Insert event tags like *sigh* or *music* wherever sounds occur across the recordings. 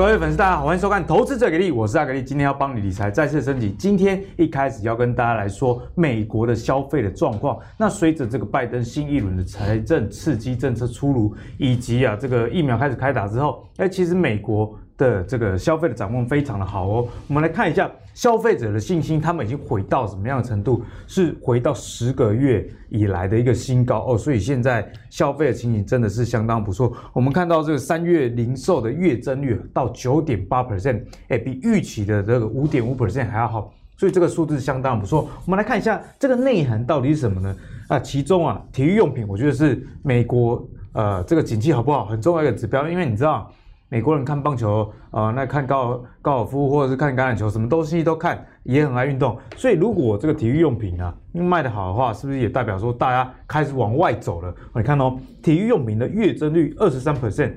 各位粉丝，大家好，欢迎收看《投资者给力》，我是阿给力，今天要帮你理财再次升级。今天一开始要跟大家来说美国的消费的状况。那随着这个拜登新一轮的财政刺激政策出炉，以及啊这个疫苗开始开打之后，哎，其实美国。的这个消费的展望非常的好哦，我们来看一下消费者的信心，他们已经回到什么样的程度？是回到十个月以来的一个新高哦，所以现在消费的情形真的是相当不错。我们看到这个三月零售的月增率到九点八 percent，哎，比预期的这个五点五 percent 还要好，所以这个数字相当不错。我们来看一下这个内涵到底是什么呢？啊，其中啊，体育用品我觉得是美国呃这个景气好不好很重要一个指标，因为你知道。美国人看棒球啊、那看高高尔夫或者是看橄榄球，什么东西都看，也很爱运动。所以如果这个体育用品啊卖得好的话，是不是也代表说大家开始往外走了？你看哦，体育用品的月增率二十三 percent，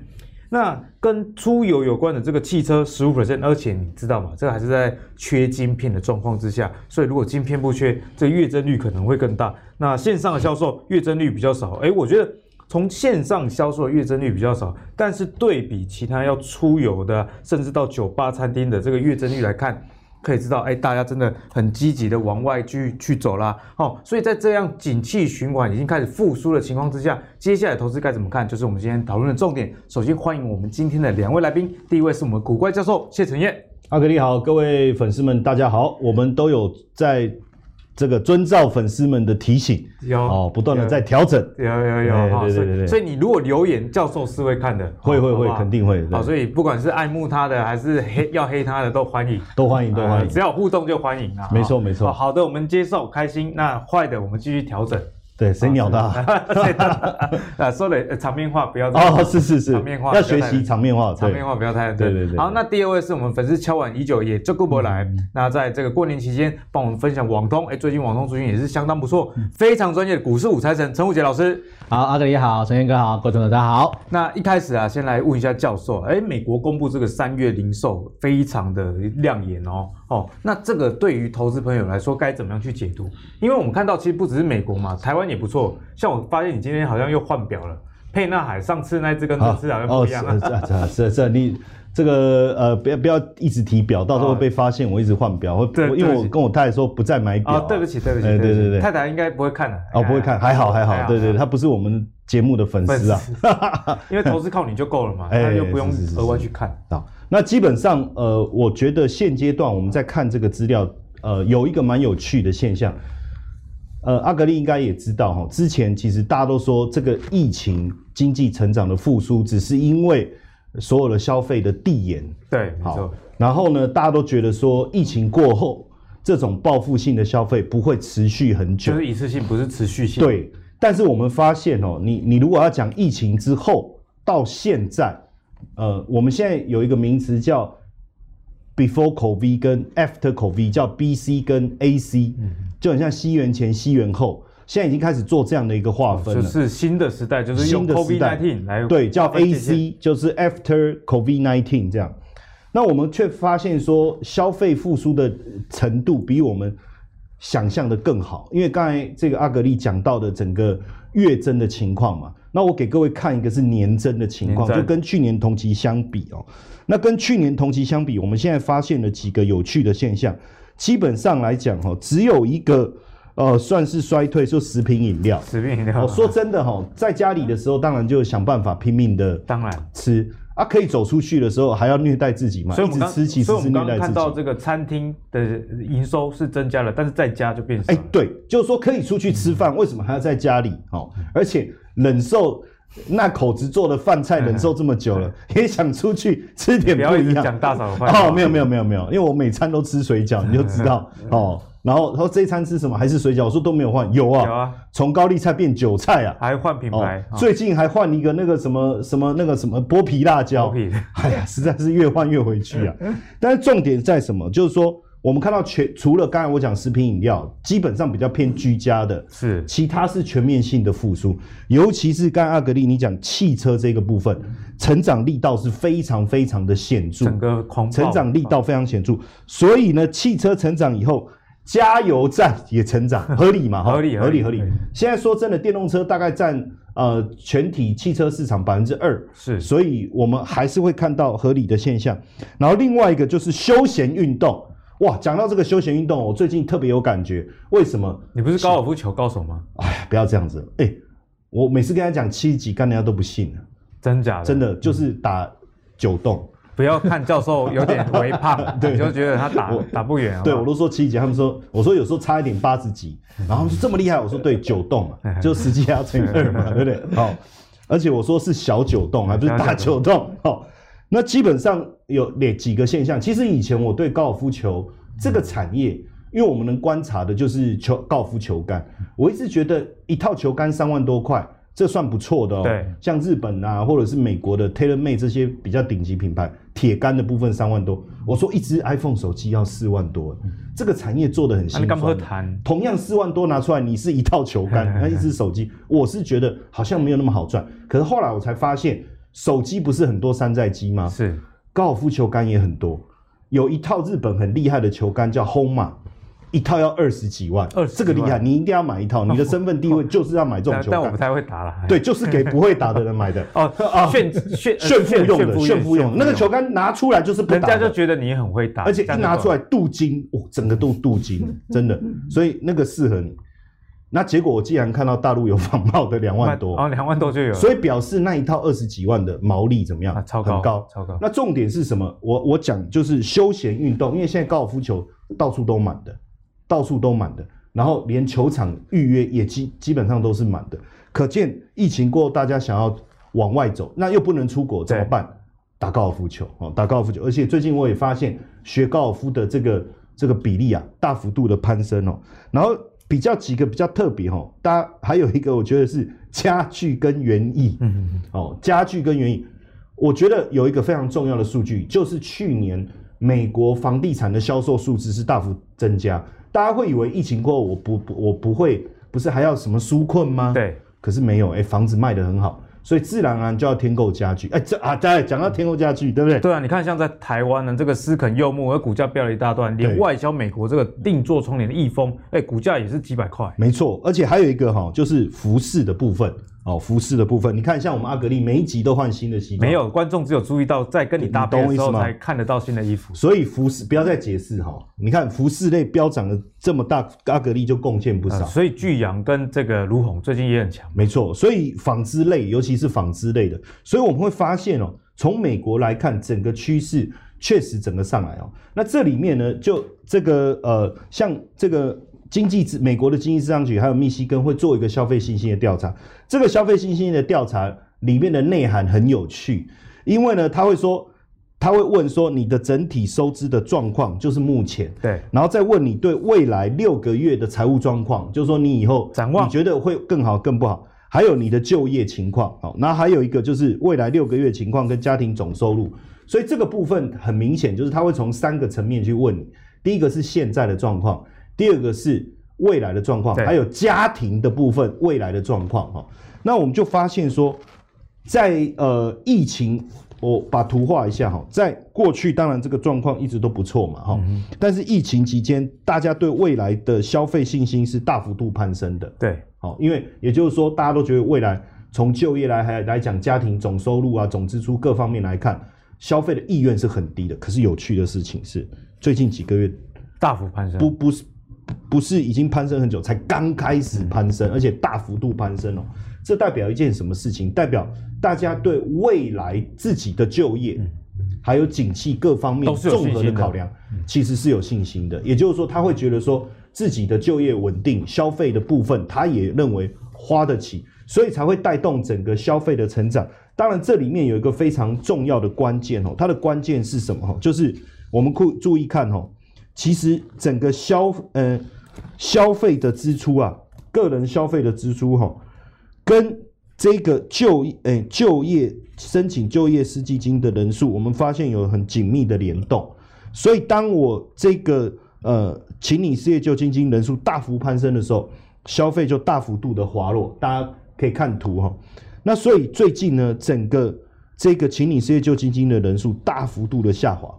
那跟出游有关的这个汽车十五 percent，而且你知道吗？这个还是在缺晶片的状况之下，所以如果晶片不缺，这个月增率可能会更大。那线上的销售月增率比较少，诶，我觉得。从线上销售的月增率比较少，但是对比其他要出游的，甚至到酒吧、餐厅的这个月增率来看，可以知道，哎，大家真的很积极的往外去去走啦。好，所以在这样景气循环已经开始复苏的情况之下，接下来投资该怎么看，就是我们今天讨论的重点。首先欢迎我们今天的两位来宾，第一位是我们古怪教授谢承彦，阿格力好，各位粉丝们大家好，我们都有在。这个遵照粉丝们的提醒，有哦，不断的在调整，有有有，对对对对。所以你如果留言，教授是会看的，会会会，肯定会。好，所以不管是爱慕他的，还是黑要黑他的，都欢迎，都欢迎，都欢迎，只要互动就欢迎啊。没错没错。好的，我们接受，开心。那坏的，我们继续调整。对，谁鸟他 *laughs* *laughs* 啊？说的场面话不要哦，是是是，场面话要学习场面话，场面话不要太对对对。好，那第二位是我们粉丝敲碗已久，也就顾不来。那在这个过年期间，帮我们分享网通，哎，最近网通资讯也是相当不错，非常专业的股市武财神陈武杰老师。好，阿格力好，陈彦哥好，各位同学大家好。那一开始啊，先来问一下教授，哎，美国公布这个三月零售非常的亮眼哦，哦，那这个对于投资朋友来说该怎么样去解读？因为我们看到其实不只是美国嘛，台湾。也不错，像我发现你今天好像又换表了。沛纳海上次那只跟这次好像不一样啊。是是是，你这个呃，不要不要一直提表，到时候会被发现我一直换表。对，因为我跟我太太说不再买表。对不起对不起，对对对，太太应该不会看的。哦，不会看，还好还好。对对，他不是我们节目的粉丝啊。因为投资靠你就够了嘛，*laughs* 他又不用额外去看。好，那基本上呃，我觉得现阶段我们在看这个资料，呃，有一个蛮有趣的现象。呃，阿格力应该也知道哈，之前其实大家都说这个疫情经济成长的复苏，只是因为所有的消费的递延。对，好。然后呢，大家都觉得说疫情过后，这种报复性的消费不会持续很久，就是一次性，不是持续性。对，但是我们发现哦，你你如果要讲疫情之后到现在，呃，我们现在有一个名词叫。Before COVID 跟 After COVID 叫 BC 跟 AC，就很像西元前、西元后，现在已经开始做这样的一个划分了。就是新的时代，就是用 COVID-19 来对，叫 AC，就是 After COVID-19 这样。那我们却发现说，消费复苏的程度比我们想象的更好，因为刚才这个阿格力讲到的整个月增的情况嘛。那我给各位看一个是年增的情况，就跟去年同期相比哦。那跟去年同期相比，我们现在发现了几个有趣的现象。基本上来讲，哈，只有一个，呃，算是衰退，就食品饮料。食品饮料。说真的，哈，在家里的时候，当然就想办法拼命的，当然吃啊，可以走出去的时候，还要虐待自己嘛。所以我们吃，其实是虐待自己。刚看到这个餐厅的营收是增加了，但是在家就变少。哎，对，就是说可以出去吃饭，为什么还要在家里？哦，而且忍受。那口子做的饭菜忍受这么久了，也想出去吃点不一样。大嫂的话哦，没有没有没有没有，因为我每餐都吃水饺，你就知道哦。然后他说这一餐吃什么？还是水饺？我说都没有换，有啊，有啊，从高丽菜变韭菜啊，还换品牌，最近还换一个那个什么什么那个什么剥皮辣椒。哎呀，实在是越换越回去啊。*laughs* 但是重点在什么？就是说。我们看到全除了刚才我讲食品饮料，基本上比较偏居家的，是其他是全面性的复苏，尤其是刚才阿格力你讲汽车这个部分，成长力道是非常非常的显著，整个狂成长力道非常显著，所以呢，汽车成长以后加油站也成长，*laughs* 合理嘛？合理，合理，合理。现在说真的，电动车大概占呃全体汽车市场百分之二，是，所以我们还是会看到合理的现象。然后另外一个就是休闲运动，哇，讲到这个休闲运动，我最近特别有感觉，为什么？你不是高尔夫球高手吗？哎，不要这样子，哎、欸，我每次跟他讲七十几杆，人家都不信，真假的？真的就是打九洞。不要看教授有点微胖，*laughs* 对，你就觉得他打打不远。对，我都说七级，他们说，我说有时候差一点八十几，然后他们说这么厉害，我说对，九洞嘛，*laughs* 就实际要乘以二嘛，*laughs* 对不对？好，而且我说是小九洞，还不是大九洞。好，那基本上有哪几个现象。其实以前我对高尔夫球这个产业，因为我们能观察的就是球高尔夫球杆，我一直觉得一套球杆三万多块。这算不错的哦，对，像日本啊，或者是美国的 TaylorMade 这些比较顶级品牌，铁杆的部分三万多。我说一只 iPhone 手机要四万多，这个产业做得很辛苦。同样四万多拿出来，你是一套球杆，*laughs* 那一只手机，我是觉得好像没有那么好赚。可是后来我才发现，手机不是很多山寨机吗？是，高尔夫球杆也很多，有一套日本很厉害的球杆叫 Honma。一套要二十几万，这个厉害，你一定要买一套。你的身份地位就是要买这种球杆。但我不太会打了。对，就是给不会打的人买的。哦 *laughs* 哦，*laughs* 炫炫炫富用的，炫富用。那个球杆拿出来就是不打，人家就觉得你很会打，而且一拿出来镀金，哦，整个都镀金，*laughs* 真的。所以那个适合你。那结果我既然看到大陆有仿冒的两万多，哦，两万多就有，所以表示那一套二十几万的毛利怎么样？超高，很高，超高。那重点是什么？我我讲就是休闲运动，因为现在高尔夫球到处都满的。到处都满的，然后连球场预约也基基本上都是满的，可见疫情过后，大家想要往外走，那又不能出国，怎么办？打高尔夫球哦，打高尔夫球，而且最近我也发现学高尔夫的这个这个比例啊，大幅度的攀升哦。然后比较几个比较特别哦，大家还有一个我觉得是家具跟园艺，嗯嗯嗯，哦，家具跟园艺，我觉得有一个非常重要的数据，就是去年美国房地产的销售数字是大幅增加。大家会以为疫情过后我不不我不会不是还要什么纾困吗？对，可是没有，哎，房子卖得很好，所以自然而然就要添购家具。哎，这啊，对，讲到添购家具，对不对？对啊，你看像在台湾呢，这个思肯柚木，而股价飙了一大段，连外销美国这个定做窗帘的易丰，哎，股价也是几百块。没错，而且还有一个哈，就是服饰的部分。哦，服饰的部分，你看，像我们阿格力每一集都换新的西装。没有，观众只有注意到在跟你搭配的时候才看得到新的衣服。所以服饰不要再解释哈，你看服饰类飙涨了这么大，阿格力就贡献不少。呃、所以巨阳跟这个儒鸿最近也很强。没错，所以纺织类，尤其是纺织类的，所以我们会发现哦，从美国来看，整个趋势确实整个上来哦。那这里面呢，就这个呃，像这个。经济智美国的经济咨商局还有密西根会做一个消费信心的调查，这个消费信心的调查里面的内涵很有趣，因为呢，他会说，他会问说你的整体收支的状况就是目前，对，然后再问你对未来六个月的财务状况，就是说你以后展望，你觉得会更好更不好，还有你的就业情况，好，那还有一个就是未来六个月情况跟家庭总收入，所以这个部分很明显就是他会从三个层面去问你，第一个是现在的状况。第二个是未来的状况，还有家庭的部分未来的状况哈。那我们就发现说，在呃疫情，我把图画一下哈。在过去，当然这个状况一直都不错嘛哈。但是疫情期间，大家对未来的消费信心是大幅度攀升的。对，好，因为也就是说，大家都觉得未来从就业来还来讲，家庭总收入啊、总支出各方面来看，消费的意愿是很低的。可是有趣的事情是，最近几个月大幅攀升，不不是。不是已经攀升很久，才刚开始攀升，而且大幅度攀升哦。这代表一件什么事情？代表大家对未来自己的就业，还有景气各方面综合的考量，其实是有信心的。也就是说，他会觉得说自己的就业稳定，消费的部分他也认为花得起，所以才会带动整个消费的成长。当然，这里面有一个非常重要的关键哦，它的关键是什么？哈，就是我们注注意看哦。其实整个消呃消费的支出啊，个人消费的支出哈，跟这个就诶、欸、就业申请就业失业金的人数，我们发现有很紧密的联动。所以当我这个呃请领失业救济金人数大幅攀升的时候，消费就大幅度的滑落。大家可以看图哈。那所以最近呢，整个这个请领失业救济金的人数大幅度的下滑。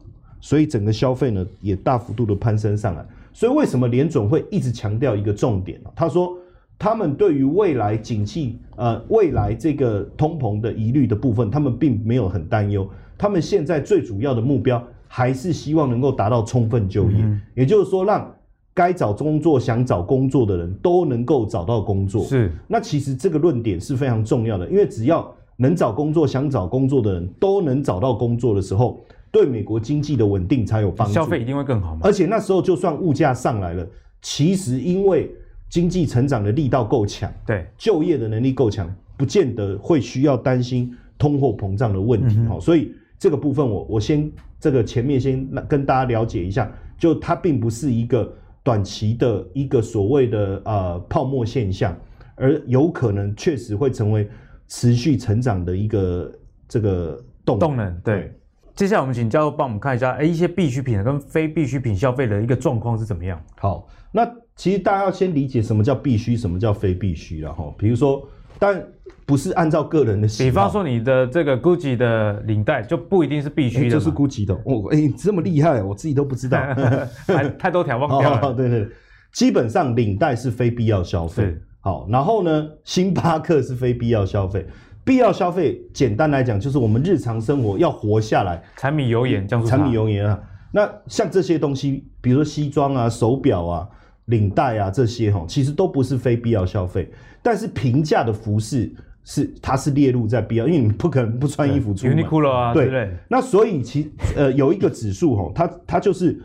所以整个消费呢也大幅度的攀升上来。所以为什么联总会一直强调一个重点呢？他说他们对于未来景气呃未来这个通膨的疑虑的部分，他们并没有很担忧。他们现在最主要的目标还是希望能够达到充分就业，嗯、也就是说让该找工作、想找工作的人都能够找到工作。是，那其实这个论点是非常重要的，因为只要能找工作、想找工作的人都能找到工作的时候，对美国经济的稳定才有帮助。消费一定会更好嘛。而且那时候就算物价上来了，其实因为经济成长的力道够强，对，就业的能力够强，不见得会需要担心通货膨胀的问题。好、嗯，所以。这个部分我我先这个前面先跟大家了解一下，就它并不是一个短期的一个所谓的呃泡沫现象，而有可能确实会成为持续成长的一个这个动动能。对，接下来我们请教授帮我们看一下，哎，一些必需品跟非必需品消费的一个状况是怎么样？好，那其实大家要先理解什么叫必需，什么叫非必需了哈。比如说，但不是按照个人的喜好，比方说你的这个 GUCCI 的领带就不一定是必须的，这是 GUCCI 的哦，哎，这么厉害，我自己都不知道，*laughs* 太太多条忘掉了。*laughs* 哦，对对，基本上领带是非必要消费。好，然后呢，星巴克是非必要消费，必要消费简单来讲就是我们日常生活要活下来，柴米油盐酱醋茶，柴米油盐啊。那像这些东西，比如说西装啊、手表啊、领带啊这些哈，其实都不是非必要消费，但是平价的服饰。是，它是列入在必要，因为你不可能不穿衣服出门。Uniqlo 啊，对，对那所以其呃有一个指数哈，它它就是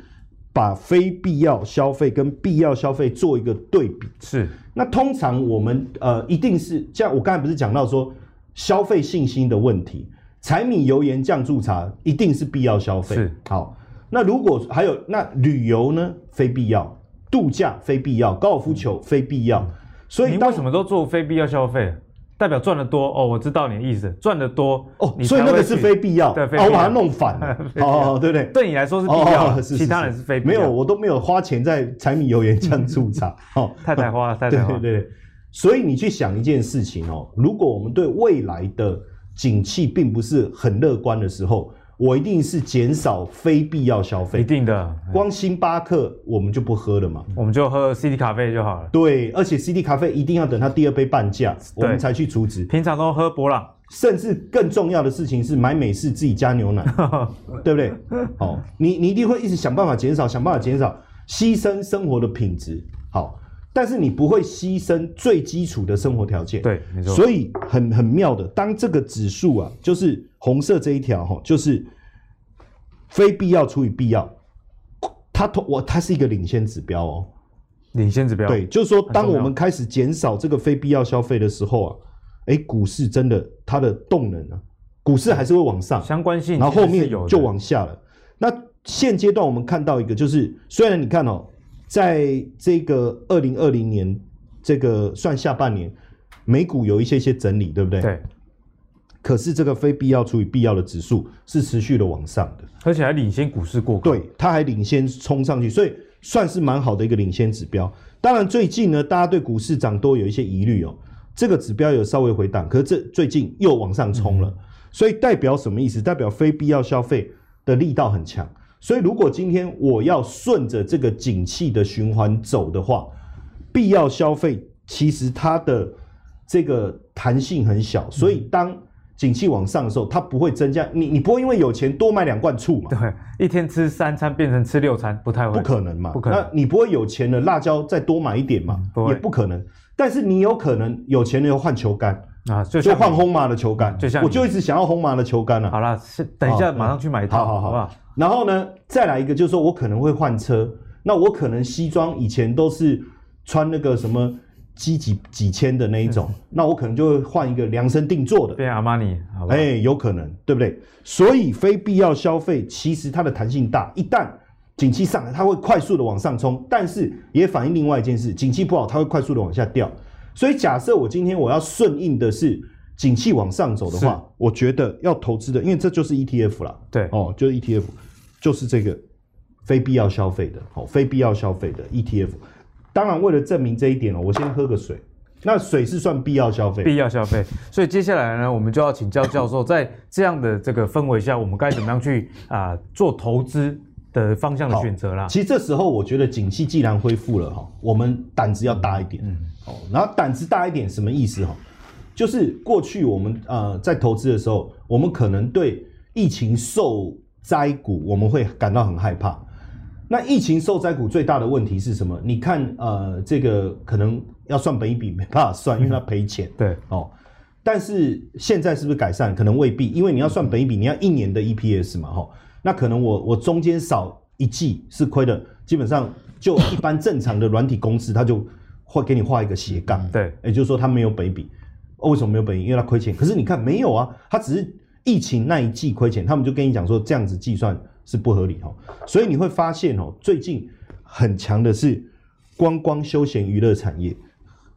把非必要消费跟必要消费做一个对比。是。那通常我们呃一定是像我刚才不是讲到说消费信心的问题，柴米油盐酱醋茶一定是必要消费。是。好，那如果还有那旅游呢？非必要，度假非必要，高尔夫球非必要。嗯、所以你为什么都做非必要消费？代表赚得多哦，我知道你的意思，赚得多哦，所以那个是非必要，对，我把它弄反了，*laughs* 哦，对不对？对你来说是必要，其他人是非必要。没有，我都没有花钱在柴米油盐酱醋茶，哦，*laughs* 太太花了，太太花了，对 *laughs* 对对。所以你去想一件事情哦，如果我们对未来的景气并不是很乐观的时候。我一定是减少非必要消费，一定的。光星巴克我们就不喝了嘛，我们就喝 CD 咖啡就好了。对，而且 CD 咖啡一定要等它第二杯半价，我们才去储值。平常都喝伯朗，甚至更重要的事情是买美式自己加牛奶，*laughs* 对不对？好，你你一定会一直想办法减少，想办法减少，牺牲生活的品质。好。但是你不会牺牲最基础的生活条件，对，没错。所以很很妙的，当这个指数啊，就是红色这一条哈，就是非必要除以必要，它同我它是一个领先指标哦，领先指标。对，就是说，当我们开始减少这个非必要消费的时候啊，哎，股市真的它的动能啊，股市还是会往上，相关性，然后后面就往下了。那现阶段我们看到一个，就是虽然你看哦。在这个二零二零年，这个算下半年，美股有一些些整理，对不对？对。可是这个非必要除以必要的指数是持续的往上的，而且还领先股市过高。对，它还领先冲上去，所以算是蛮好的一个领先指标。当然，最近呢，大家对股市涨多有一些疑虑哦，这个指标有稍微回档，可是这最近又往上冲了，嗯、所以代表什么意思？代表非必要消费的力道很强。所以，如果今天我要顺着这个景气的循环走的话，必要消费其实它的这个弹性很小。所以，当景气往上的时候，它不会增加。你你不会因为有钱多买两罐醋嘛？对，一天吃三餐变成吃六餐，不太会，不可能嘛？不可能。那你不会有钱的辣椒再多买一点嘛？也不可能。但是你有可能有钱的要换球杆。啊，就换红马的球杆，就像我就一直想要红马的球杆了。好了，等一下马上去买一套，好好好。然后呢，再来一个，就是说我可能会换车，那我可能西装以前都是穿那个什么几几几千的那一种，*laughs* 那我可能就会换一个量身定做的，变阿玛尼，哎，有可能，对不对？所以非必要消费其实它的弹性大，一旦景气上来，它会快速的往上冲，但是也反映另外一件事，景气不好，它会快速的往下掉。所以假设我今天我要顺应的是景气往上走的话，我觉得要投资的，因为这就是 ETF 啦。对，哦，就是 ETF，就是这个非必要消费的，好，非必要消费的 ETF。当然，为了证明这一点哦，我先喝个水。那水是算必要消费？必要消费。所以接下来呢，我们就要请教教授，在这样的这个氛围下，我们该怎么样去啊做投资？的方向的选择啦。其实这时候我觉得景气既然恢复了哈，我们胆子要大一点。嗯，哦，然后胆子大一点什么意思哈？就是过去我们呃在投资的时候，我们可能对疫情受灾股我们会感到很害怕。那疫情受灾股最大的问题是什么？你看呃这个可能要算本益比没办法算，因为它赔钱。嗯、对哦。但是现在是不是改善？可能未必，因为你要算本益比，你要一年的 EPS 嘛，哦。那可能我我中间少一季是亏的，基本上就一般正常的软体公司，它就会给你画一个斜杠，对，也就是说它没有本益比。为什么没有本益？因为它亏钱。可是你看没有啊，它只是疫情那一季亏钱，他们就跟你讲说这样子计算是不合理，哦。所以你会发现哦，最近很强的是观光休闲娱乐产业。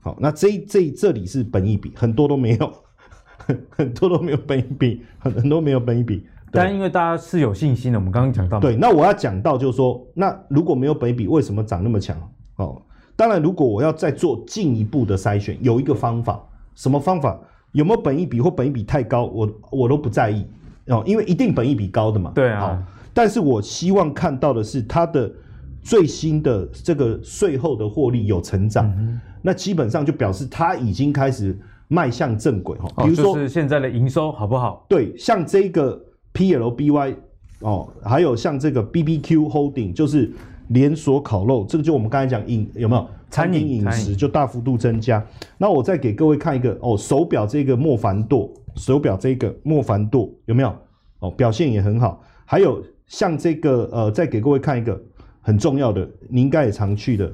好，那这这这里是本益比，很多都没有，*laughs* 很多都没有本益比，很多没有本益比。但因为大家是有信心的，我们刚刚讲到。对，那我要讲到就是说，那如果没有本益比，为什么涨那么强？哦，当然，如果我要再做进一步的筛选，有一个方法，什么方法？有没有本益比或本益比太高，我我都不在意哦，因为一定本益比高的嘛。对啊。但是我希望看到的是它的最新的这个税后的获利有成长。嗯那基本上就表示它已经开始迈向正轨哈，比如说、哦就是现在的营收好不好？对，像这个 PLBY 哦，还有像这个 BBQ Holding，就是连锁烤肉，这个就我们刚才讲饮有没有餐饮饮食就大幅度增加。那我再给各位看一个哦，手表这个莫凡舵，手表这个莫凡舵有没有？哦，表现也很好。还有像这个呃，再给各位看一个很重要的，你应该也常去的。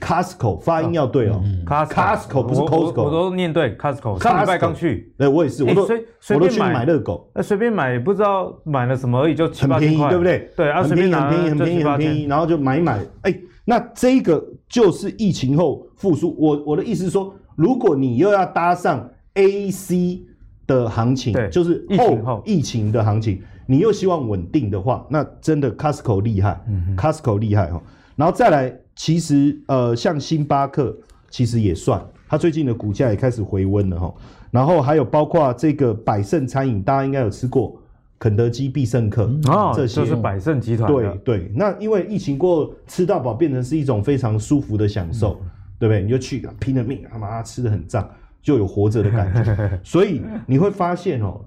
Costco 发音要对哦，Costco 不是 Costco，我都念对 Costco。上礼拜刚去，哎，我也是，我都我都去买热狗，那随便买不知道买了什么而已，就很便宜，对不对？对，很便宜，很便宜，很便宜，很便宜，然后就买一买。哎，那这个就是疫情后复苏。我我的意思是说，如果你又要搭上 AC 的行情，就是后疫情的行情，你又希望稳定的话，那真的 Costco 厉害，Costco 厉害哈。然后再来。其实，呃，像星巴克其实也算，它最近的股价也开始回温了哈。然后还有包括这个百胜餐饮，大家应该有吃过肯德基、必胜客啊，这些就是百胜集团。对对，那因为疫情过后，吃到饱变成是一种非常舒服的享受，嗯、对不对？你就去拼了命，他妈吃得很胀，就有活着的感觉。*laughs* 所以你会发现哦。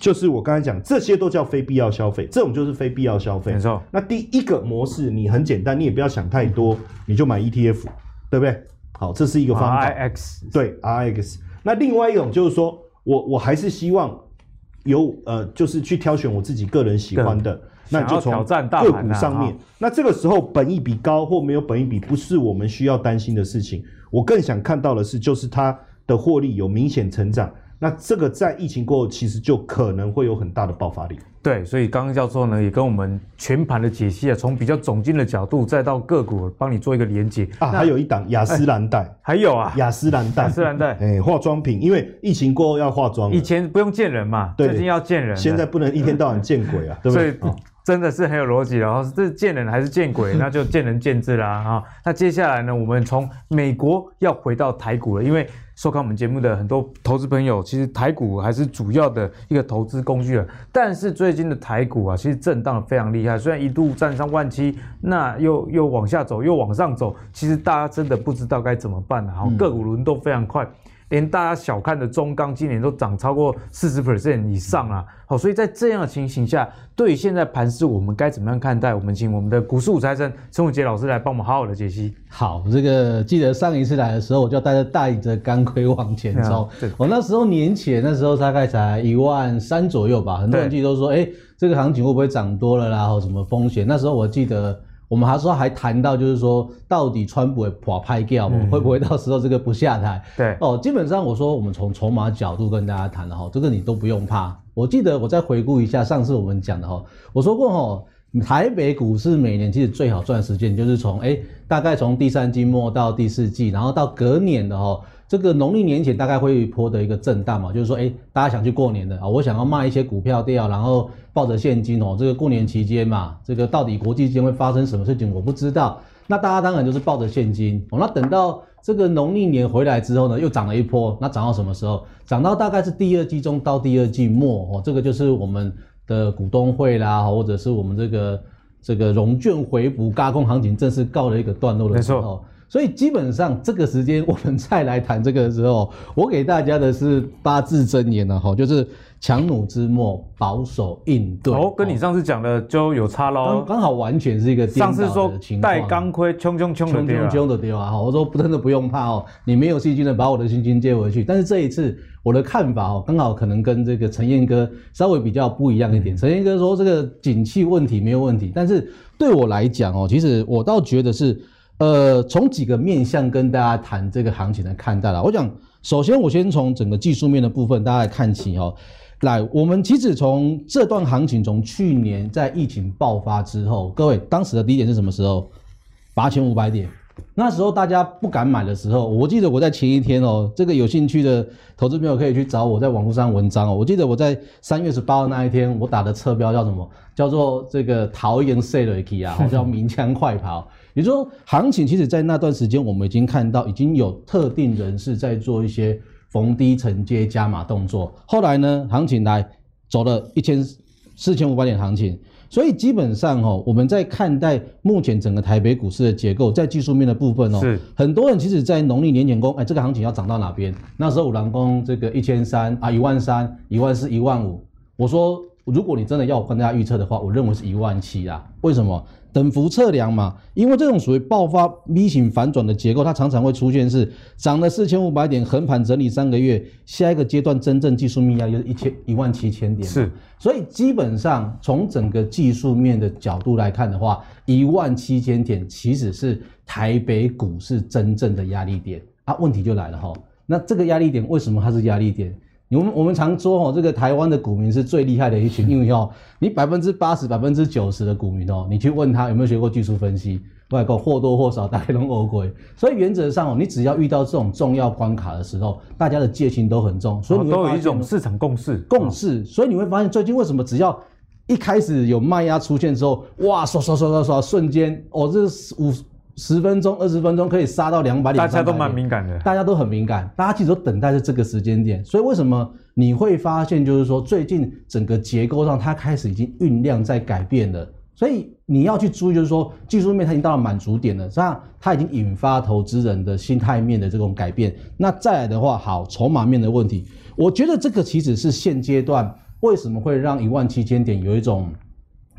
就是我刚才讲，这些都叫非必要消费，这种就是非必要消费。没错。那第一个模式，你很简单，你也不要想太多，你就买 ETF，对不对？好，这是一个方法。RIX。对，RIX。那另外一种就是说，我我还是希望有呃，就是去挑选我自己个人喜欢的，那你就从个股上面。那这个时候，本益比高或没有本益比，不是我们需要担心的事情。我更想看到的是，就是它的获利有明显成长。那这个在疫情过后，其实就可能会有很大的爆发力。对，所以刚刚教授呢也跟我们全盘的解析啊，从比较总经的角度，再到个股帮你做一个连结。啊。还有一档雅诗兰黛，还有啊，雅诗兰黛，雅诗兰黛，哎，化妆品，因为疫情过后要化妆，以前不用见人嘛，最近要见人，现在不能一天到晚见鬼啊，对不对？所以真的是很有逻辑的，然后是见人还是见鬼，*laughs* 那就见仁见智啦啊。那接下来呢，我们从美国要回到台股了，因为。收看我们节目的很多投资朋友，其实台股还是主要的一个投资工具了。但是最近的台股啊，其实震荡的非常厉害，虽然一度站上万七，那又又往下走，又往上走，其实大家真的不知道该怎么办了。好，个股轮动非常快。连大家小看的中钢今年都涨超过四十 percent 以上啊！好，所以在这样的情形下，对于现在盘势，我们该怎么样看待？我们请我们的股市武财神陈伟杰老师来帮我们好好的解析。好，这个记得上一次来的时候，我就带着带着钢盔往前冲。我那时候年前那时候大概才一万三左右吧，很多人记得都说，哎，这个行情会不会涨多了啦？或什么风险？那时候我记得。我们还说还谈到，就是说到底川普会垮拍掉吗？会不会到时候这个不下台？对哦，基本上我说我们从筹码角度跟大家谈的哈，这个你都不用怕。我记得我再回顾一下上次我们讲的哈，我说过哈，台北股市每年其实最好赚时间就是从哎大概从第三季末到第四季，然后到隔年的哈。这个农历年前大概会有一波的一个震荡嘛，就是说，哎，大家想去过年的啊，我想要卖一些股票掉，然后抱着现金哦，这个过年期间嘛，这个到底国际间会发生什么事情，我不知道。那大家当然就是抱着现金哦。那等到这个农历年回来之后呢，又涨了一波，那涨到什么时候？涨到大概是第二季中到第二季末哦，这个就是我们的股东会啦，或者是我们这个这个融券回补、轧空行情正式告了一个段落的时候。所以基本上这个时间我们再来谈这个的时候，我给大家的是八字真言了哈，就是强弩之末，保守应对。哦，跟你上次讲的就有差喽。刚好完全是一个上次说戴钢盔，冲冲冲的丢啊，冲的丢啊！我说真的不用怕哦，你没有细菌的，把我的心经接回去。但是这一次我的看法哦，刚好可能跟这个陈彦哥稍微比较不一样一点。陈彦哥说这个景气问题没有问题，但是对我来讲哦，其实我倒觉得是。呃，从几个面向跟大家谈这个行情的看待了。我讲，首先我先从整个技术面的部分大家来看起哦。来，我们其实从这段行情，从去年在疫情爆发之后，各位当时的低点是什么时候？八千五百点。那时候大家不敢买的时候，我记得我在前一天哦，这个有兴趣的投资朋友可以去找我在网络上文章哦。我记得我在三月十八号那一天，我打的侧标叫什么？叫做这个桃园 sale key 啊，*laughs* 叫鸣枪快跑。也就是说，行情其实，在那段时间，我们已经看到已经有特定人士在做一些逢低承接加码动作。后来呢，行情来走了一千四千五百点行情，所以基本上哦，我们在看待目前整个台北股市的结构，在技术面的部分哦，是很多人其实，在农历年前工，哎，这个行情要涨到哪边？那时候五郎工这个一千三啊，一万三、一万四、一万五，我说，如果你真的要我跟大家预测的话，我认为是一万七啊。为什么？等幅测量嘛，因为这种属于爆发 V 型反转的结构，它常常会出现是涨了四千五百点，横盘整理三个月，下一个阶段真正技术面压就是一千一万七千点。是，所以基本上从整个技术面的角度来看的话，一万七千点其实是台北股市真正的压力点啊。问题就来了哈，那这个压力点为什么它是压力点？我们我们常说哦，这个台湾的股民是最厉害的一群，因为哦，你百分之八十、百分之九十的股民哦，你去问他有没有学过技术分析，外国或多或少大概都欧鬼。所以原则上哦，你只要遇到这种重要关卡的时候，大家的戒心都很重，所以你会都有一种市场共识。共识，所以你会发现最近为什么只要一开始有卖压出现之后，哇，刷刷刷刷刷，瞬间哦，这是五。十分钟、二十分钟可以杀到两百点，大家都蛮敏感的，大家都很敏感，大家其实都等待着这个时间点。所以为什么你会发现，就是说最近整个结构上它开始已经酝酿在改变了。所以你要去注意，就是说技术面它已经到了满足点了，这样它已经引发投资人的心态面的这种改变。那再来的话，好，筹码面的问题，我觉得这个其实是现阶段为什么会让一万七千点有一种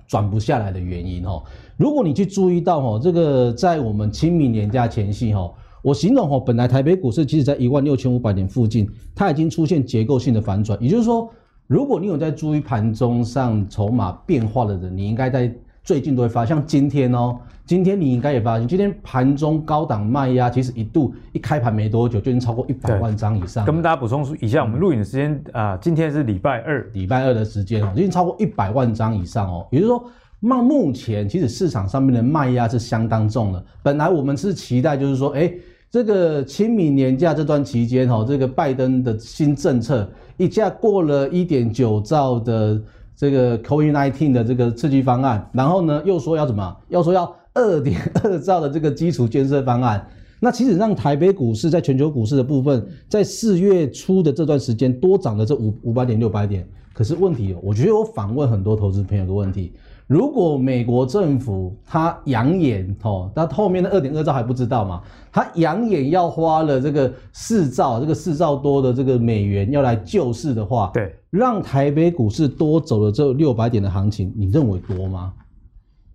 转不下来的原因哦。如果你去注意到哈，这个在我们清明年假前夕哈，我形容哈，本来台北股市其实在一万六千五百点附近，它已经出现结构性的反转。也就是说，如果你有在注意盘中上筹码变化的人，你应该在最近都会发现，像今天哦，今天你应该也发现，今天盘中高档卖压其实一度一开盘没多久就已经超过一百万张以上。跟大家补充一下，我们录影的时间啊，今天是礼拜二，礼拜二的时间哦，已经超过一百万张以上哦，也就是说。那目前其实市场上面的卖压是相当重的。本来我们是期待，就是说，哎，这个清明年假这段期间，哈，这个拜登的新政策一下过了一点九兆的这个 COVID-19 的这个刺激方案，然后呢又说要怎么？要说要二点二兆的这个基础建设方案。那其实让台北股市在全球股市的部分，在四月初的这段时间多涨了这五五百点六百点。可是问题，我觉得我访问很多投资朋友的问题。如果美国政府他扬言哦，那后面的二点二兆还不知道嘛？他扬言要花了这个四兆，这个四兆多的这个美元要来救市的话，对，让台北股市多走了这六百点的行情，你认为多吗？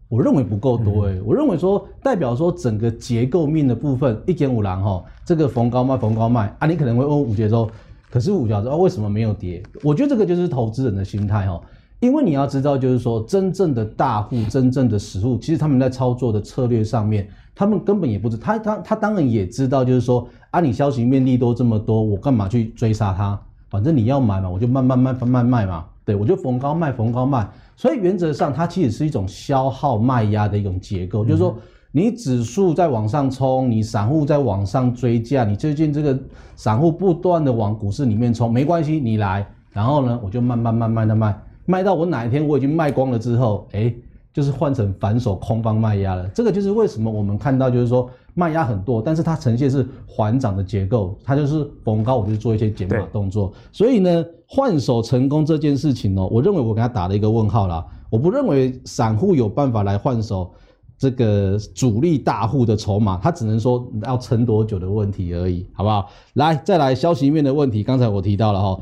我认为不够多诶、欸嗯、我认为说代表说整个结构面的部分一点五郎哈，这个逢高卖逢高卖啊，你可能会问五姐说，可是五小时啊为什么没有跌？我觉得这个就是投资人的心态哈。因为你要知道，就是说，真正的大户、*laughs* 真正的实户，其实他们在操作的策略上面，他们根本也不知他他他当然也知道，就是说，啊，你消息面利多这么多，我干嘛去追杀它？反正你要买嘛，我就慢慢卖、慢慢卖嘛，对，我就逢高卖、逢高卖。所以原则上，它其实是一种消耗卖压的一种结构，就是说，你指数在往上冲，你散户在往上追价，你最近这个散户不断的往股市里面冲，没关系，你来，然后呢，我就慢慢、慢慢的卖。卖到我哪一天我已经卖光了之后，哎，就是换成反手空方卖压了。这个就是为什么我们看到就是说卖压很多，但是它呈现是缓涨的结构，它就是逢高我就做一些减码动作。所以呢，换手成功这件事情呢、喔，我认为我给他打了一个问号啦。我不认为散户有办法来换手这个主力大户的筹码，他只能说要撑多久的问题而已，好不好？来，再来消息面的问题，刚才我提到了哈，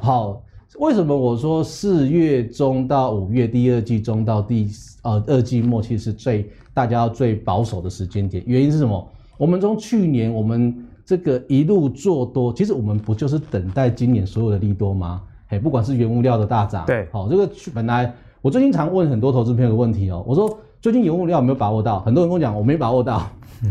好。为什么我说四月中到五月第二季中到第呃二季末期是最大家要最保守的时间点？原因是什么？我们从去年我们这个一路做多，其实我们不就是等待今年所有的利多吗？嘿，不管是原物料的大涨，对，好，这个本来我最近常问很多投资朋友的问题哦，我说最近原物料有没有把握到？很多人跟我讲我没把握到，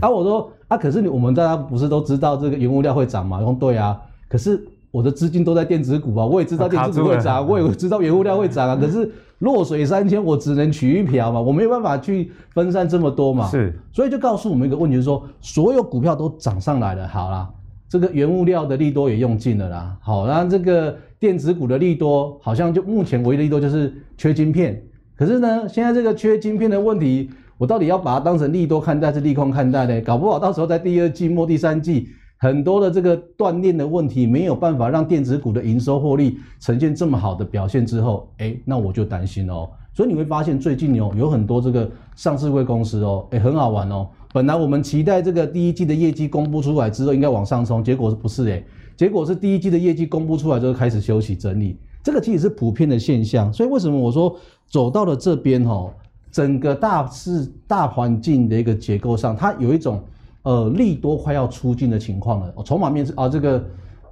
啊，我说啊，可是你我们大家不是都知道这个原物料会涨吗？我说对啊，可是。我的资金都在电子股啊，我也知道电子股会涨，我也知道原物料会涨啊。可是弱水三千，我只能取一瓢嘛，我没有办法去分散这么多嘛。是，所以就告诉我们一个问题，就是说所有股票都涨上来了，好啦，这个原物料的利多也用尽了啦。好，那这个电子股的利多，好像就目前唯一的利多就是缺晶片。可是呢，现在这个缺晶片的问题，我到底要把它当成利多看待，还是利空看待呢？搞不好到时候在第二季末、第三季。很多的这个锻炼的问题没有办法让电子股的营收获利呈现这么好的表现之后，哎，那我就担心哦。所以你会发现最近哦有很多这个上市柜公司哦，哎，很好玩哦。本来我们期待这个第一季的业绩公布出来之后应该往上冲，结果是不是哎？结果是第一季的业绩公布出来之后开始休息整理，这个其实是普遍的现象。所以为什么我说走到了这边哦，整个大市大环境的一个结构上，它有一种。呃，利多快要出尽的情况了。筹码面是啊，这个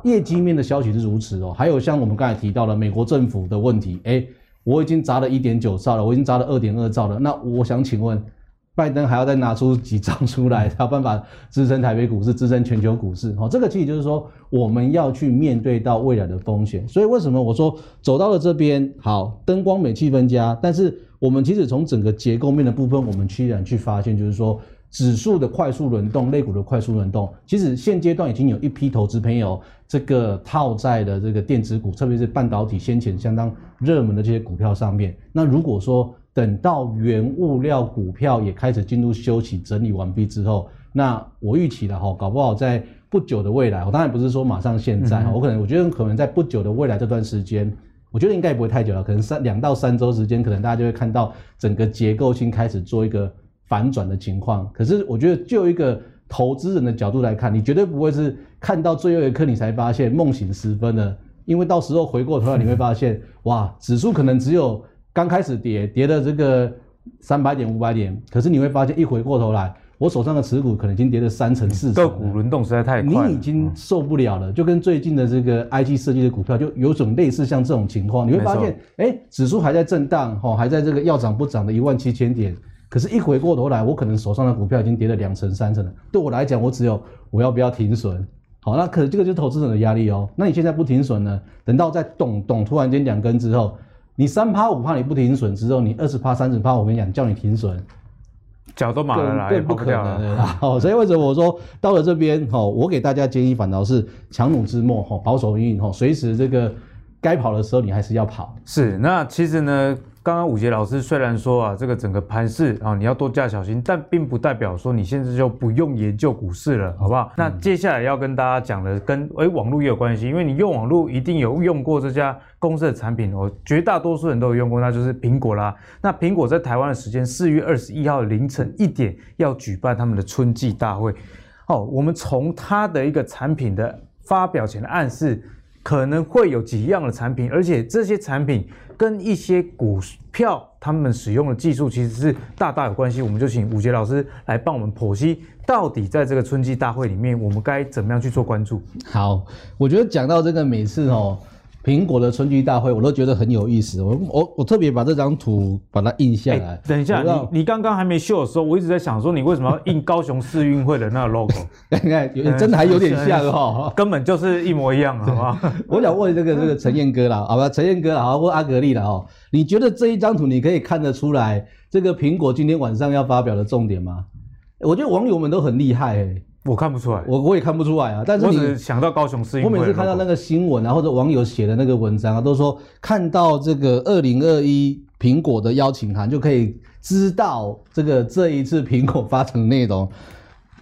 业绩面的消息是如此哦。还有像我们刚才提到的美国政府的问题，哎，我已经砸了一点九兆了，我已经砸了二点二兆了。那我想请问，拜登还要再拿出几兆出来，*laughs* 才有办法支撑台北股市，支撑全球股市？哦，这个其实就是说，我们要去面对到未来的风险。所以为什么我说走到了这边，好，灯光美，气氛佳，但是我们其实从整个结构面的部分，我们居然去发现，就是说。指数的快速轮动，类股的快速轮动，其实现阶段已经有一批投资朋友这个套在的这个电子股，特别是半导体先前相当热门的这些股票上面。那如果说等到原物料股票也开始进入休息整理完毕之后，那我预期了哈，搞不好在不久的未来，我当然不是说马上现在，我可能我觉得可能在不久的未来这段时间，我觉得应该也不会太久了，可能三两到三周时间，可能大家就会看到整个结构性开始做一个。反转的情况，可是我觉得就一个投资人的角度来看，你绝对不会是看到最后一刻你才发现梦醒时分的，因为到时候回过头来你会发现，哇，指数可能只有刚开始跌，跌了这个三百点五百点，可是你会发现一回过头来，我手上的持股可能已经跌了三成四成。个股轮动实在太快，你已经受不了了，就跟最近的这个 IT 设计的股票就有种类似像这种情况，你会发现，哎，指数还在震荡，哈，还在这个要涨不涨的一万七千点。可是，一回过头来，我可能手上的股票已经跌了两成、三成了。对我来讲，我只有我要不要停损？好，那可是这个就是投资者的压力哦。那你现在不停损呢？等到在咚咚突然间两根之后，你三趴五趴你不停损之后，你二十趴、三十趴，我跟你讲，叫你停损，脚都麻了啦，更不可能。*laughs* 好，所以为什么我说到了这边，哈，我给大家建议反倒是强弩之末，哈，保守运营，哈，随时这个该跑的时候你还是要跑。是，那其实呢？刚刚武杰老师虽然说啊，这个整个盘势啊，你要多加小心，但并不代表说你现在就不用研究股市了，好不好？那接下来要跟大家讲的，跟诶网络也有关系，因为你用网络一定有用过这家公司的产品哦，绝大多数人都有用过，那就是苹果啦。那苹果在台湾的时间四月二十一号凌晨一点要举办他们的春季大会，哦，我们从它的一个产品的发表前的暗示。可能会有几样的产品，而且这些产品跟一些股票他们使用的技术其实是大大有关系。我们就请五杰老师来帮我们剖析，到底在这个春季大会里面，我们该怎么样去做关注？好，我觉得讲到这个每次哦。苹果的春季大会，我都觉得很有意思。我我我特别把这张图把它印下来。欸、等一下，你你刚刚还没秀的时候，我一直在想说，你为什么要印高雄市运会的那个 logo？你 *laughs* 看，真的还有点像哈，根本就是一模一样，好不好？我想问这个这个陈彦哥啦，*laughs* 好吧，陈彦哥啦，好，问阿格力啦哦，你觉得这一张图你可以看得出来这个苹果今天晚上要发表的重点吗？我觉得网友们都很厉害、欸我看不出来，我我也看不出来啊。但是你我想到高雄市，我每次看到那个新闻啊，或者网友写的那个文章啊，都说看到这个二零二一苹果的邀请函，就可以知道这个这一次苹果发成的内容。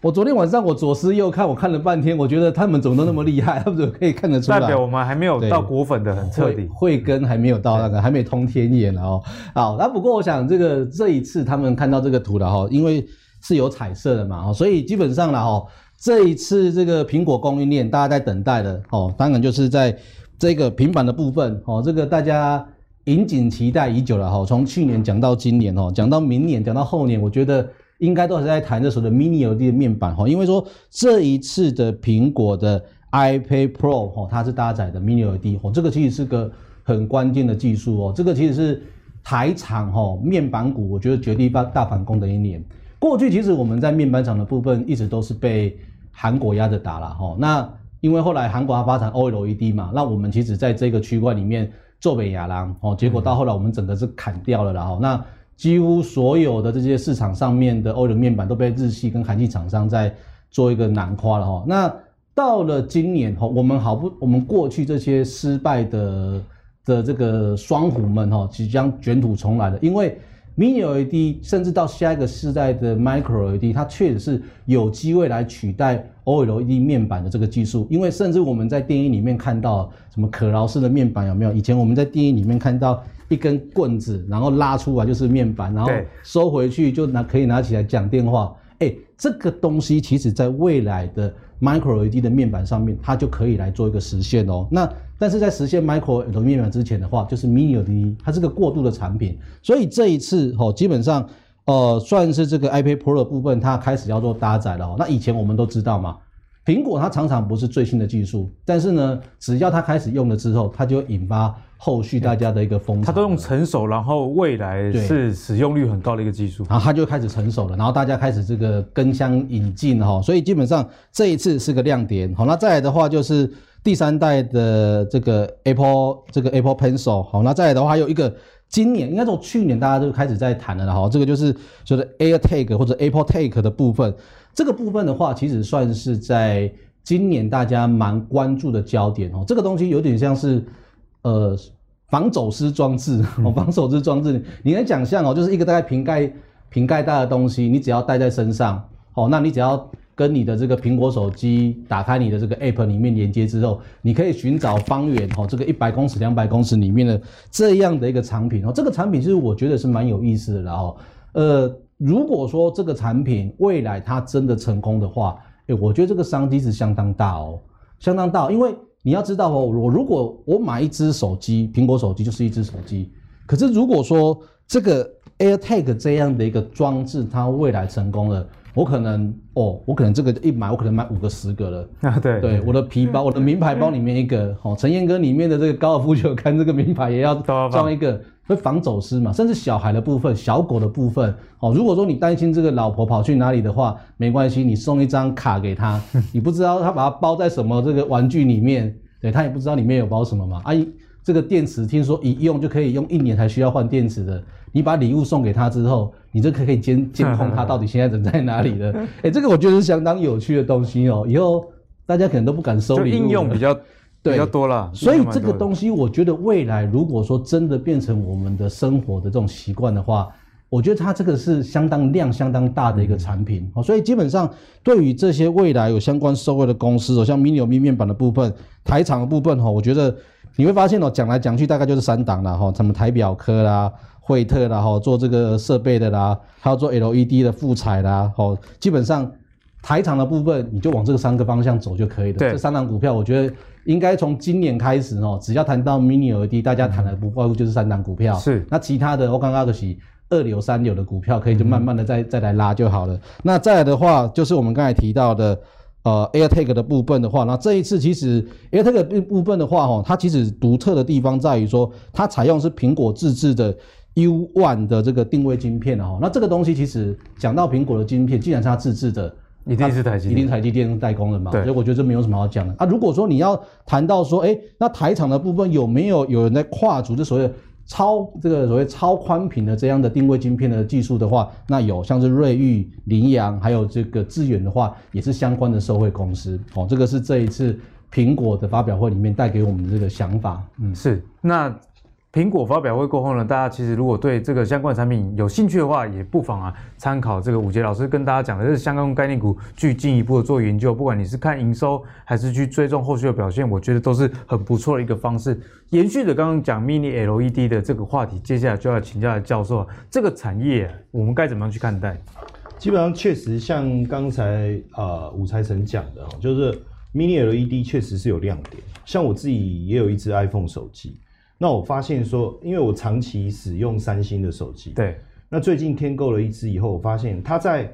我昨天晚上我左思右看，我看了半天，我觉得他们怎么都那么厉害，*laughs* 他们怎么可以看得出来？代表我们还没有到果粉的很彻底，慧根还没有到那个，还没通天眼哦。好，那不过我想这个这一次他们看到这个图了哈，因为是有彩色的嘛，所以基本上了哈，这一次这个苹果供应链大家在等待的哦，当然就是在这个平板的部分哦，这个大家引颈期待已久了哈，从去年讲到今年哦，讲到明年，讲到后年，我觉得。应该都是在谈这所谓的 Mini LED 的面板哈，因为说这一次的苹果的 iPad Pro 哈，它是搭载的 Mini LED 哦，这个其实是个很关键的技术哦，这个其实是台厂哈面板股我觉得绝地大大反攻的一年。过去其实我们在面板厂的部分一直都是被韩国压着打了哈，那因为后来韩国它发展 OLED 嘛，那我们其实在这个区块里面做北亚郎哦，结果到后来我们整个是砍掉了然后那。几乎所有的这些市场上面的 OLED 面板都被日系跟韩系厂商在做一个囊括了哈。那到了今年哈，我们好不，我们过去这些失败的的这个双虎们哈，即将卷土重来了，因为 Mini LED 甚至到下一个世代的 Micro LED，它确实是有机会来取代 OLED 面板的这个技术。因为甚至我们在电影里面看到什么可劳式的面板有没有？以前我们在电影里面看到。一根棍子，然后拉出来就是面板，然后收回去就拿可以拿起来讲电话。哎、欸，这个东西其实在未来的 Micro LED 的面板上面，它就可以来做一个实现哦。那但是在实现 Micro LED 面板之前的话，就是 Mini LED，它是个过渡的产品。所以这一次哦，基本上呃算是这个 iPad Pro 的部分，它开始要做搭载了。那以前我们都知道嘛。苹果它常常不是最新的技术，但是呢，只要它开始用了之后，它就引发后续大家的一个风潮。它都用成熟，然后未来是使用率很高的一个技术，然后它就开始成熟了，然后大家开始这个跟相引进哈，所以基本上这一次是个亮点。好，那再来的话就是第三代的这个 Apple 这个 Apple Pencil。好，那再来的话还有一个今年应该从去年大家都开始在谈了哈，这个就是就是 AirTag 或者 Apple Tag 的部分。这个部分的话，其实算是在今年大家蛮关注的焦点哦。这个东西有点像是呃防走私装置哦，防走私装置，你能想象哦，就是一个大概瓶盖瓶盖大的东西，你只要带在身上哦，那你只要跟你的这个苹果手机打开你的这个 App 里面连接之后，你可以寻找方圆哦这个一百公尺、两百公尺里面的这样的一个产品哦。这个产品其实我觉得是蛮有意思的，然后呃。如果说这个产品未来它真的成功的话，诶，我觉得这个商机是相当大哦，相当大。因为你要知道哦，我如果我买一只手机，苹果手机就是一只手机。可是如果说这个 AirTag 这样的一个装置，它未来成功了，我可能哦，我可能这个一买，我可能买五个、十个了 *laughs* 啊。对对，我的皮包，*laughs* 我的名牌包里面一个，哦，陈彦哥里面的这个高尔夫球杆这个名牌也要 *laughs* 装一个。会防走失嘛，甚至小孩的部分、小狗的部分，哦，如果说你担心这个老婆跑去哪里的话，没关系，你送一张卡给他，你不知道他把它包在什么这个玩具里面，对，他也不知道里面有包什么嘛。阿姨，这个电池听说一用就可以用一年，才需要换电池的。你把礼物送给他之后，你这可以监监控他到底现在人在哪里了。*laughs* 哎，这个我觉得是相当有趣的东西哦，以后大家可能都不敢收礼物。应用比较。对，比较多了，所以这个东西，我觉得未来如果说真的变成我们的生活的这种习惯的话，我觉得它这个是相当量、相当大的一个产品。好，所以基本上对于这些未来有相关收获的公司，像 Mini LED 面板的部分、台厂的部分，哈，我觉得你会发现哦，讲来讲去大概就是三档了哈，什么台表科啦、惠特啦，哈，做这个设备的啦，还有做 LED 的富彩啦，哈，基本上台厂的部分你就往这个三个方向走就可以了。对，这三档股票，我觉得。应该从今年开始哦，只要谈到 Mini LED，大家谈的不外乎就是三档股票。是，那其他的我刚刚可是二流三流的股票，可以就慢慢的再、嗯、再来拉就好了。那再来的话，就是我们刚才提到的呃 AirTag 的部分的话，那这一次其实 AirTag 的部分的话，哈，它其实独特的地方在于说，它采用是苹果自制的 U1 的这个定位晶片哈。那这个东西其实讲到苹果的晶片，既然是它自制的。一定是台积电，一定台积电代工的嘛？所以我觉得这没有什么好讲的。啊，如果说你要谈到说，哎，那台厂的部分有没有有人在跨足这所谓超这个所谓超宽频的这样的定位晶片的技术的话，那有像是瑞昱、羚羊，还有这个致远的话，也是相关的社会公司。哦，这个是这一次苹果的发表会里面带给我们的这个想法。嗯，是那。苹果发表会过后呢，大家其实如果对这个相关产品有兴趣的话，也不妨啊参考这个武杰老师跟大家讲的，这是相关概念股去进一步的做研究。不管你是看营收，还是去追踪后续的表现，我觉得都是很不错的一个方式。延续着刚刚讲 Mini LED 的这个话题，接下来就要请教教授，这个产业我们该怎么样去看待？基本上确实像刚才啊武财神讲的，就是 Mini LED 确实是有亮点。像我自己也有一支 iPhone 手机。那我发现说，因为我长期使用三星的手机，对，那最近添购了一支以后，我发现它在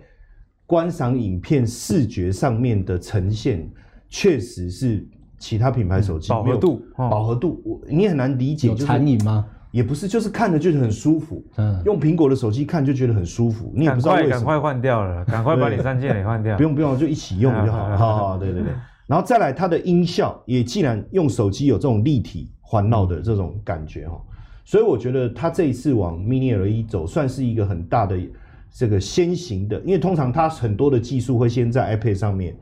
观赏影片视觉上面的呈现，确实是其他品牌手机饱和度，饱和度，我你很难理解，有残影吗？也不是，就是看着就是很舒服，嗯，用苹果的手机看就觉得很舒服，你也不知道为什么，赶快换掉了，赶快把你三件也换掉，不用不用，就一起用就好了，*laughs* 好好，对对对，然后再来它的音效，也既然用手机有这种立体。环绕的这种感觉哈，所以我觉得它这一次往 Mini LED 走，算是一个很大的这个先行的，因为通常它很多的技术会先在 iPad 上面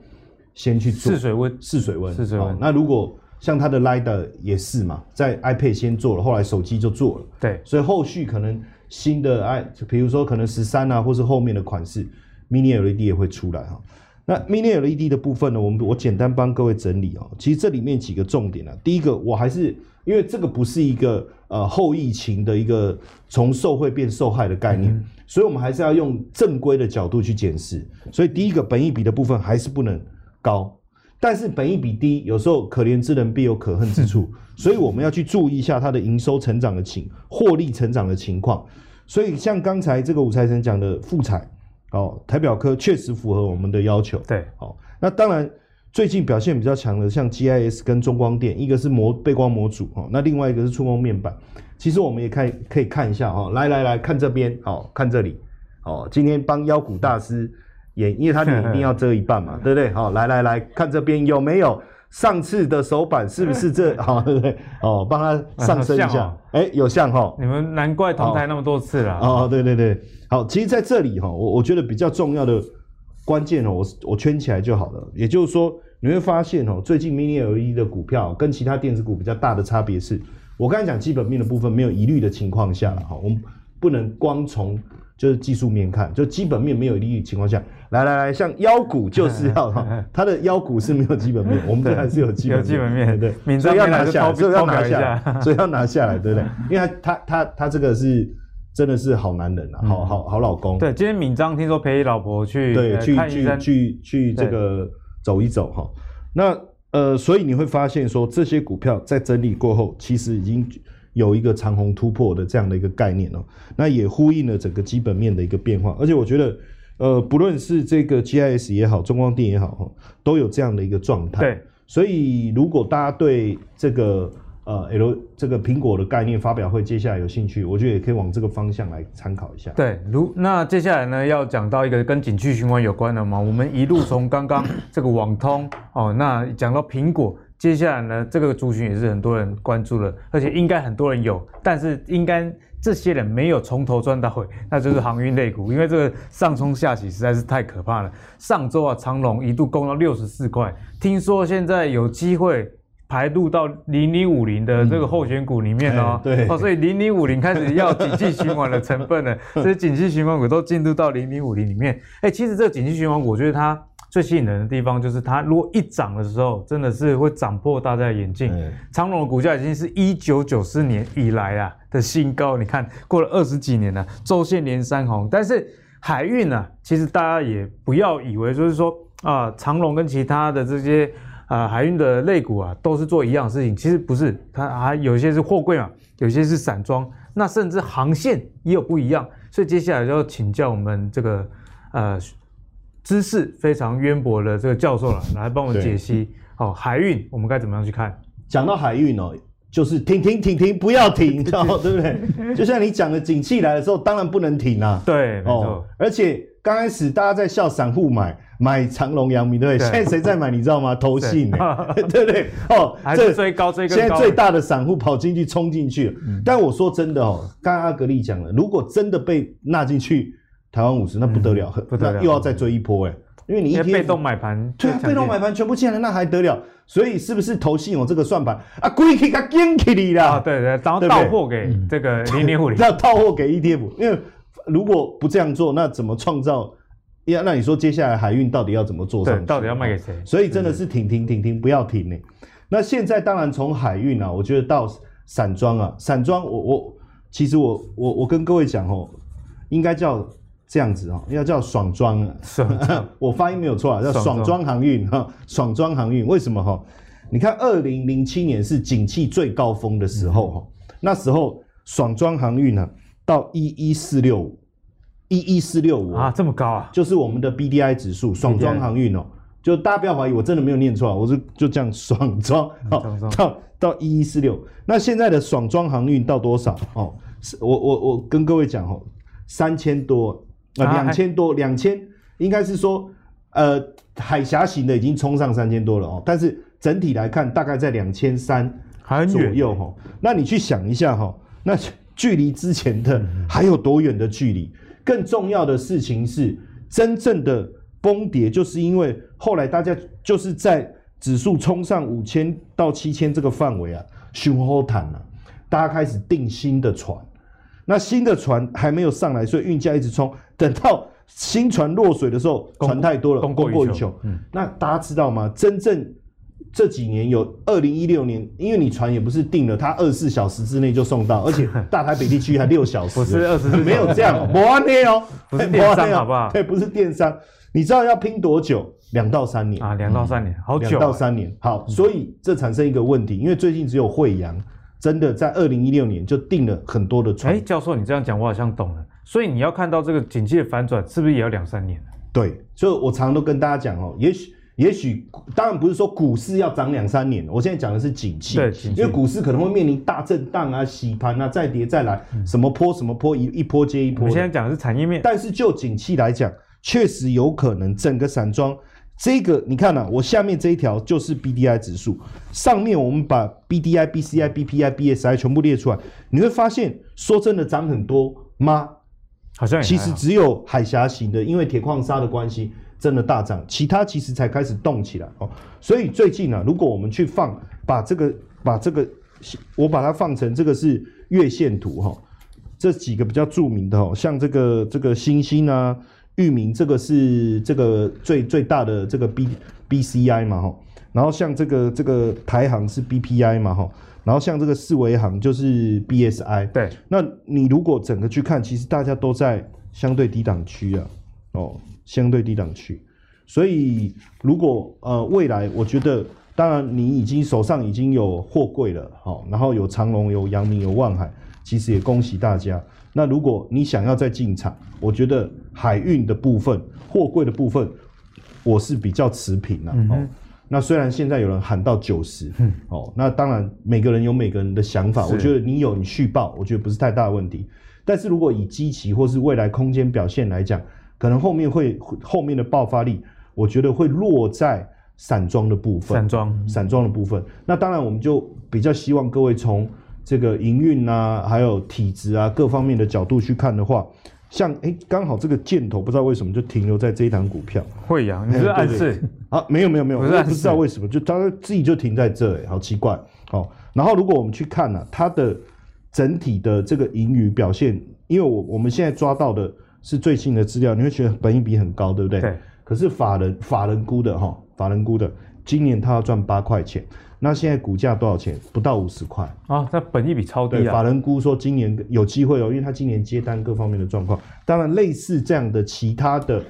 先去做试水温，试水温，试水温。那如果像它的 LiDAR 也是嘛，在 iPad 先做了，后来手机就做了，对，所以后续可能新的 i，比如说可能十三啊，或是后面的款式 Mini LED 也会出来哈。那 Mini LED 的部分呢，我们我简单帮各位整理哦。其实这里面几个重点啊，第一个我还是。因为这个不是一个呃后疫情的一个从受惠变受害的概念，所以我们还是要用正规的角度去检视。所以第一个本益比的部分还是不能高，但是本益比低，有时候可怜之人必有可恨之处，*laughs* 所以我们要去注意一下它的营收成长的情、获利成长的情况。所以像刚才这个武财神讲的富采哦，台表科确实符合我们的要求。对，好，那当然。最近表现比较强的，像 GIS 跟中光电，一个是模背光模组哦，那另外一个是触控面板。其实我们也看可以看一下哦，来来来看这边，哦看这里，哦，今天帮妖股大师演，因为他脸一定要遮一半嘛，*laughs* 对不对？好，来来来看这边有没有上次的手板是不是这？好，*laughs* 对不对？哦，帮他上升一下，哎，有像哈。你们难怪同台那么多次了。哦，对对对，好，其实在这里哈，我我觉得比较重要的关键哦，我我圈起来就好了，也就是说。你会发现哦，最近 Mini LED 的股票跟其他电子股比较大的差别是，我刚才讲基本面的部分没有疑虑的情况下了哈，我们不能光从就是技术面看，就基本面没有疑虑的情况下，来来来，像腰股就是要哈，*laughs* 它的腰股是没有基本面，*laughs* 我们这还是有基本基本面对，*laughs* 所以要拿下来，所以要拿下来，所以要拿下来，对不对？因为他他他他这个是真的是好男人啊，好好好老公。对，今天敏章听说陪老婆去对去去去去这个。走一走哈，那呃，所以你会发现说，这些股票在整理过后，其实已经有一个长虹突破的这样的一个概念哦。那也呼应了整个基本面的一个变化，而且我觉得，呃，不论是这个 GIS 也好，中光电也好哈，都有这样的一个状态。对，所以如果大家对这个。呃，L 这个苹果的概念发表会，接下来有兴趣，我觉得也可以往这个方向来参考一下。对，如那接下来呢，要讲到一个跟景气循环有关的嘛，我们一路从刚刚 *coughs* 这个网通哦，那讲到苹果，接下来呢，这个族群也是很多人关注的，而且应该很多人有，但是应该这些人没有从头赚到尾，那就是航运类股，因为这个上冲下洗实在是太可怕了。上周啊，长隆一度攻到六十四块，听说现在有机会。排入到零零五零的这个候选股里面哦，对哦，所以零零五零开始要景气循环的成分了，*laughs* 所以景气循环股都进入到零零五零里面。哎，其实这个景气循环股，我觉得它最吸引人的地方就是它如果一涨的时候，真的是会涨破大家的眼镜。长隆的股价已经是一九九四年以来啊的新高，你看过了二十几年了，周线连三红。但是海运呢，其实大家也不要以为就是说啊，长隆跟其他的这些。啊，海运的类股啊，都是做一样的事情。其实不是，它还有些是货柜嘛，有些是散装，那甚至航线也有不一样。所以接下来就要请教我们这个呃知识非常渊博的这个教授了，来帮我们解析。好，海运我们该怎么样去看？讲到海运哦，就是停停停停，不要停，知道 *laughs* 对不对？就像你讲的，景气来的时候，当然不能停啊。对，没错。哦，而且刚开始大家在笑散户买。买长隆、阳明，对不对？现在谁在买？你知道吗？投信，*laughs* 对不对？哦，还是追高追高。现在最大的散户跑进去，冲进去了。但我说真的哦，刚刚阿格力讲了，如果真的被纳进去台湾五十，那不得了，不得了，又要再追一波哎。因为你 ETF 被动买盘，对啊，被动买盘全部进来，那还得了？所以是不是投信有这个算盘啊？归去他跟起你啦！啊，对对，然后到货给这个零零五零，*laughs* 要到货给 ETF，因为如果不这样做，那怎么创造？呀，那你说接下来海运到底要怎么做上去？到底要卖给谁？所以真的是停停停停，不要停呢。那现在当然从海运啊，我觉得到散装啊，散装我我其实我我我跟各位讲哦，应该叫这样子哦，要叫爽装啊。我发音没有错啊，叫爽装航运哈，爽装航运为什么哈？你看二零零七年是景气最高峰的时候哈，那时候爽装航运呢到一一四六五。一一四六五啊，这么高啊！就是我们的 BDI 指数，爽装航运哦。就大家不要怀疑，我真的没有念错，我是就这样爽装到到一一四六。那现在的爽装航运到多少？哦，我我我跟各位讲哦，三千多啊，两千多，两千应该是说呃海峡型的已经冲上三千多了哦，但是整体来看大概在两千三左右哈。那你去想一下哈，那距离之前的还有多远的距离？更重要的事情是，真正的崩跌，就是因为后来大家就是在指数冲上五千到七千这个范围啊，熊后坦了，大家开始订新的船，那新的船还没有上来，所以运价一直冲，等到新船落水的时候，船太多了，供过于求。嗯，那大家知道吗？真正这几年有二零一六年，因为你船也不是定了，它二十四小时之内就送到，而且 *laughs* 大台北地区还六小时，不是二十四，没有这样，没安内哦，不是电商好不好？对，不是电商，你知道要拼多久？两到三年啊，两到三年，好久，两到三年。好，所以这产生一个问题，因为最近只有惠阳真的在二零一六年就定了很多的船。哎，教授，你这样讲我好像懂了。所以你要看到这个景气的反转，是不是也要两三年？对，所以我常常都跟大家讲哦，也许。也许当然不是说股市要涨两三年，我现在讲的是景气，对，因为股市可能会面临大震荡啊、洗盘啊、再跌再来，什么坡什么坡，一一波接一波。我现在讲的是产业面，但是就景气来讲，确实有可能整个散装这个，你看啊，我下面这一条就是 BDI 指数，上面我们把 BDI、BCI、BPI、BSI 全部列出来，你会发现，说真的涨很多吗？好像其实只有海峡型的，因为铁矿砂的关系。真的大涨，其他其实才开始动起来哦。所以最近呢、啊，如果我们去放，把这个把这个，我把它放成这个是月线图哈、哦。这几个比较著名的哦，像这个这个星星啊、域名，这个是这个最最大的这个 B B C I 嘛哈。然后像这个这个台行是 B P I 嘛哈。然后像这个四维行就是 B S I。对，那你如果整个去看，其实大家都在相对低档区啊，哦。相对低档区，所以如果呃未来，我觉得当然你已经手上已经有货柜了，好，然后有长隆、有阳明、有万海，其实也恭喜大家。那如果你想要再进场，我觉得海运的部分、货柜的部分，我是比较持平了。哦，那虽然现在有人喊到九十，哦，那当然每个人有每个人的想法，我觉得你有你续报，我觉得不是太大的问题。但是如果以基期或是未来空间表现来讲，可能后面会后面的爆发力，我觉得会落在散装的部分。散装，散装的部分。那当然，我们就比较希望各位从这个营运啊，还有体质啊各方面的角度去看的话，像哎，刚好这个箭头不知道为什么就停留在这一档股票。慧洋，*laughs* 你是暗示啊？没有没有没有，我不知道为什么，就它自己就停在这，哎，好奇怪。好，然后如果我们去看呢、啊，它的整体的这个盈余表现，因为我我们现在抓到的。是最新的资料，你会觉得本益比很高，对不对？对。可是法人法人估的哈，法人估的，今年他要赚八块钱，那现在股价多少钱？不到五十块啊，那本益比超低啊。对，法人估说今年有机会哦，因为他今年接单各方面的状况，当然类似这样的其他的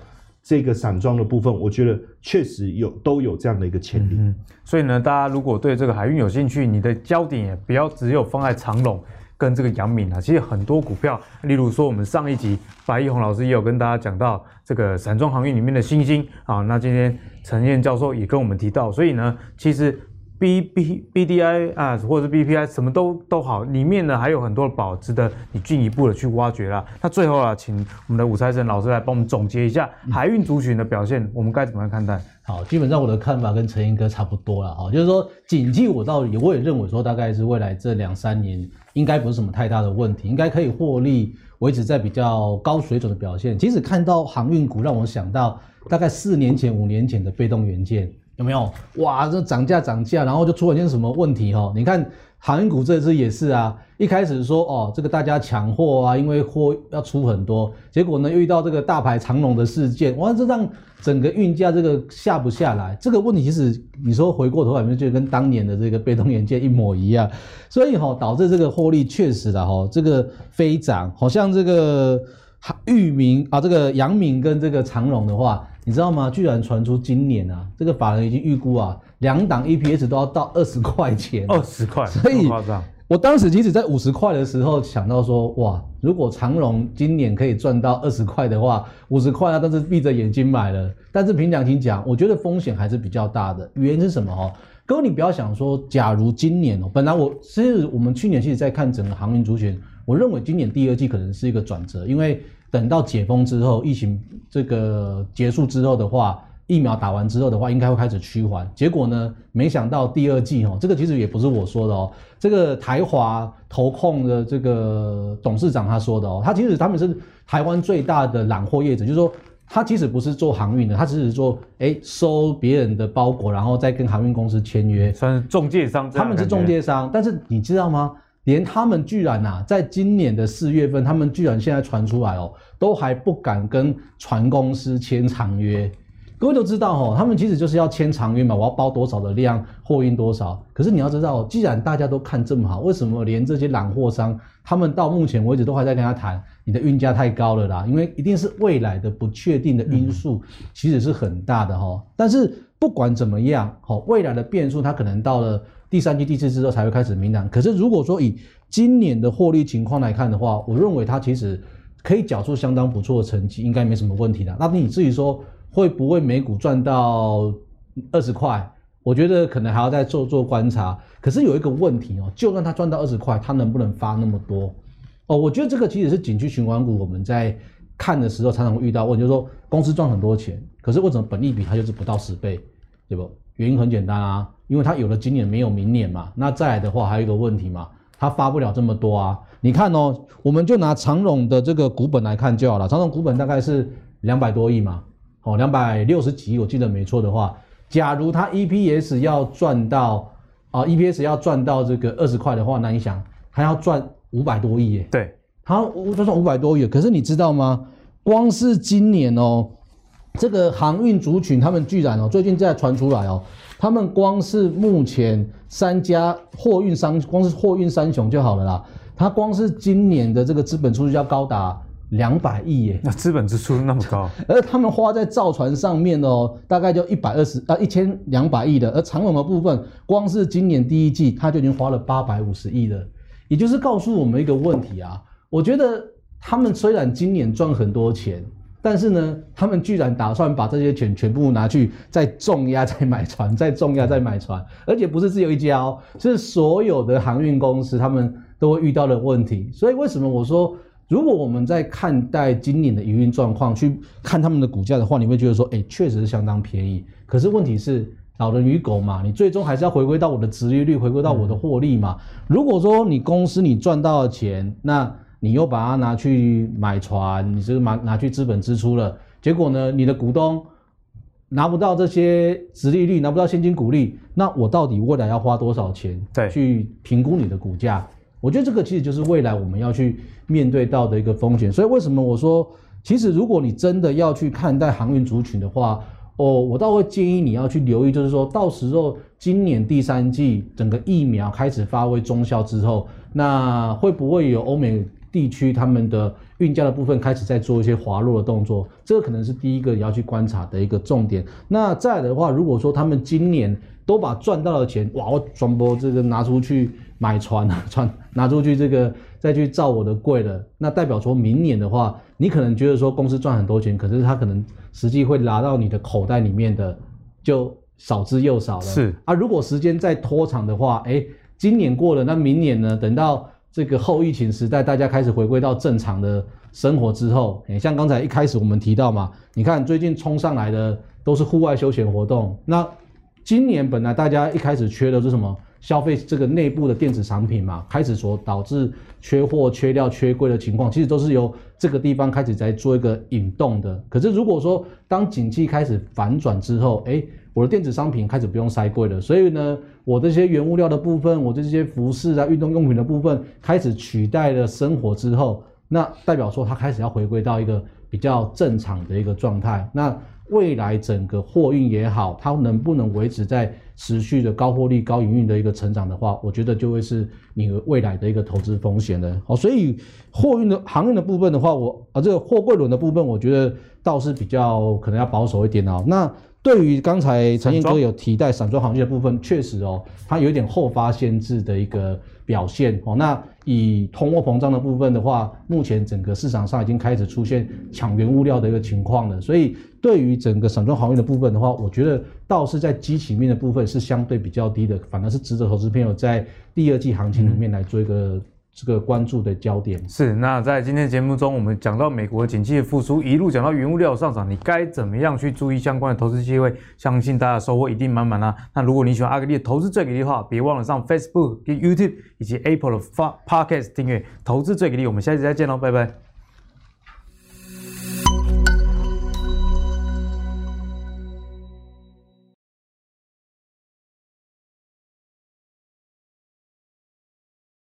这个散装的部分，我觉得确实有都有这样的一个潜力。嗯。所以呢，大家如果对这个海运有兴趣，你的焦点也不要只有放在长荣。跟这个阳明啊，其实很多股票，例如说我们上一集白一宏老师也有跟大家讲到这个散装航运里面的新兴啊，那今天陈燕教授也跟我们提到，所以呢，其实 B B B D I 啊，或者是 B P I 什么都都好，里面呢还有很多的宝值得你进一步的去挖掘啦。那最后啊，请我们的武财神老师来帮我们总结一下海运族群的表现，我们该怎么样看待？好，基本上我的看法跟陈彦哥差不多了哈，就是说景气我到底我也认为说大概是未来这两三年。应该不是什么太大的问题，应该可以获利维持在比较高水准的表现。即使看到航运股，让我想到大概四年前、五年前的被动元件，有没有？哇，这涨价涨价，然后就出了件什么问题哈？你看航运股这次也是啊，一开始说哦，这个大家抢货啊，因为货要出很多，结果呢又遇到这个大排长龙的事件，哇，这让整个运价这个下不下来。这个问题其实你说回过头来，有没有觉得跟当年的这个被动元件一模一样？所以哈，导致这个获利确实的哈，这个飞涨，好像这个。域名啊，这个阳明跟这个长龙的话，你知道吗？居然传出今年啊，这个法人已经预估啊，两档 EPS 都要到二十块钱，二十块，所以我当时即使在五十块的时候想到说，哇，如果长荣今年可以赚到二十块的话，五十块啊，但是闭着眼睛买了。但是凭良心讲，我觉得风险还是比较大的。原因是什么？哈，各位你不要想说，假如今年哦，本来我其实我们去年其实在看整个航运族群，我认为今年第二季可能是一个转折，因为。等到解封之后，疫情这个结束之后的话，疫苗打完之后的话，应该会开始趋缓。结果呢，没想到第二季哦，这个其实也不是我说的哦，这个台华投控的这个董事长他说的哦，他其实他们是台湾最大的揽货业者，就是说他其实不是做航运的，他只是做哎收别人的包裹，然后再跟航运公司签约，算是中介商。他们是中介商，但是你知道吗？连他们居然呐、啊，在今年的四月份，他们居然现在传出来哦，都还不敢跟船公司签长约。各位都知道哦，他们其实就是要签长约嘛，我要包多少的量，货运多少。可是你要知道，既然大家都看这么好，为什么连这些揽货商，他们到目前为止都还在跟他谈，你的运价太高了啦？因为一定是未来的不确定的因素，其实是很大的哈。但是不管怎么样，好，未来的变数，它可能到了。第三季、第四季之后才会开始明朗。可是如果说以今年的获利情况来看的话，我认为它其实可以缴出相当不错的成绩，应该没什么问题的。那你至于说会不会每股赚到二十块，我觉得可能还要再做做观察。可是有一个问题哦，就算它赚到二十块，它能不能发那么多？哦，我觉得这个其实是景区循环股我们在看的时候常常会遇到问题，就是说公司赚很多钱，可是为什么本利比它就是不到十倍，对不？原因很简单啊，因为它有了今年没有明年嘛。那再来的话还有一个问题嘛，它发不了这么多啊。你看哦，我们就拿长荣的这个股本来看就好了。长荣股本大概是两百多亿嘛，哦，两百六十几亿，我记得没错的话，假如它 EPS 要赚到啊，EPS 要赚到这个二十块的话，那你想还要赚五百多亿耶？对，好，就算五百多亿。可是你知道吗？光是今年哦。这个航运族群，他们居然哦，最近在传出来哦，他们光是目前三家货运商，光是货运三雄就好了啦。他光是今年的这个资本出就要高达两百亿耶，那资本支出那么高，*laughs* 而他们花在造船上面哦，大概就一百二十啊一千两百亿的，而长荣的部分，光是今年第一季他就已经花了八百五十亿了，也就是告诉我们一个问题啊，我觉得他们虽然今年赚很多钱。但是呢，他们居然打算把这些钱全部拿去再重压再买船，*laughs* 再重压再买船，而且不是只有一家哦，是所有的航运公司他们都会遇到的问题。所以为什么我说，如果我们在看待今年的营运状况，去看他们的股价的话，你会觉得说，哎，确实是相当便宜。可是问题是，老人与狗嘛，你最终还是要回归到我的殖利率，回归到我的获利嘛。如果说你公司你赚到了钱，那你又把它拿去买船，你这个拿拿去资本支出了，结果呢，你的股东拿不到这些殖利率，拿不到现金股利，那我到底未来要花多少钱？对，去评估你的股价？我觉得这个其实就是未来我们要去面对到的一个风险。所以为什么我说，其实如果你真的要去看待航运族群的话，哦，我倒会建议你要去留意，就是说到时候今年第三季整个疫苗开始发挥中效之后，那会不会有欧美？地区他们的运价的部分开始在做一些滑落的动作，这个可能是第一个你要去观察的一个重点。那再来的话，如果说他们今年都把赚到的钱，哇，我全部这个拿出去买船啊，*laughs* 船拿出去这个再去造我的柜了，那代表说明年的话，你可能觉得说公司赚很多钱，可是他可能实际会拿到你的口袋里面的就少之又少了。是啊，如果时间再拖长的话，哎，今年过了，那明年呢？等到这个后疫情时代，大家开始回归到正常的生活之后，诶，像刚才一开始我们提到嘛，你看最近冲上来的都是户外休闲活动。那今年本来大家一开始缺的是什么？消费这个内部的电子产品嘛，开始所导致缺货、缺料、缺柜的情况，其实都是由这个地方开始在做一个引动的。可是如果说当景气开始反转之后，哎，我的电子商品开始不用塞柜了，所以呢，我这些原物料的部分，我这些服饰啊、运动用品的部分开始取代了生活之后，那代表说它开始要回归到一个比较正常的一个状态。那未来整个货运也好，它能不能维持在持续的高获利、高营运的一个成长的话，我觉得就会是你未来的一个投资风险了。好，所以货运的航运的部分的话，我啊这个货柜轮的部分，我觉得倒是比较可能要保守一点哦。那对于刚才陈彦哥有提到散装航运的部分，确实哦，它有一点后发先至的一个表现哦。那以通货膨胀的部分的话，目前整个市场上已经开始出现抢原物料的一个情况了。所以对于整个散装航运的部分的话，我觉得倒是在基期面的部分是相对比较低的，反而是值得投资朋友在第二季行情里面来做一个。这个关注的焦点是，那在今天节目中，我们讲到美国景气的复苏，一路讲到原物料上涨，你该怎么样去注意相关的投资机会？相信大家收获一定满满啊！那如果你喜欢阿格力的投资最给力的话，别忘了上 Facebook、跟 YouTube 以及 Apple 的 Podcast 订阅投资最给力。我们下期再见喽，拜拜。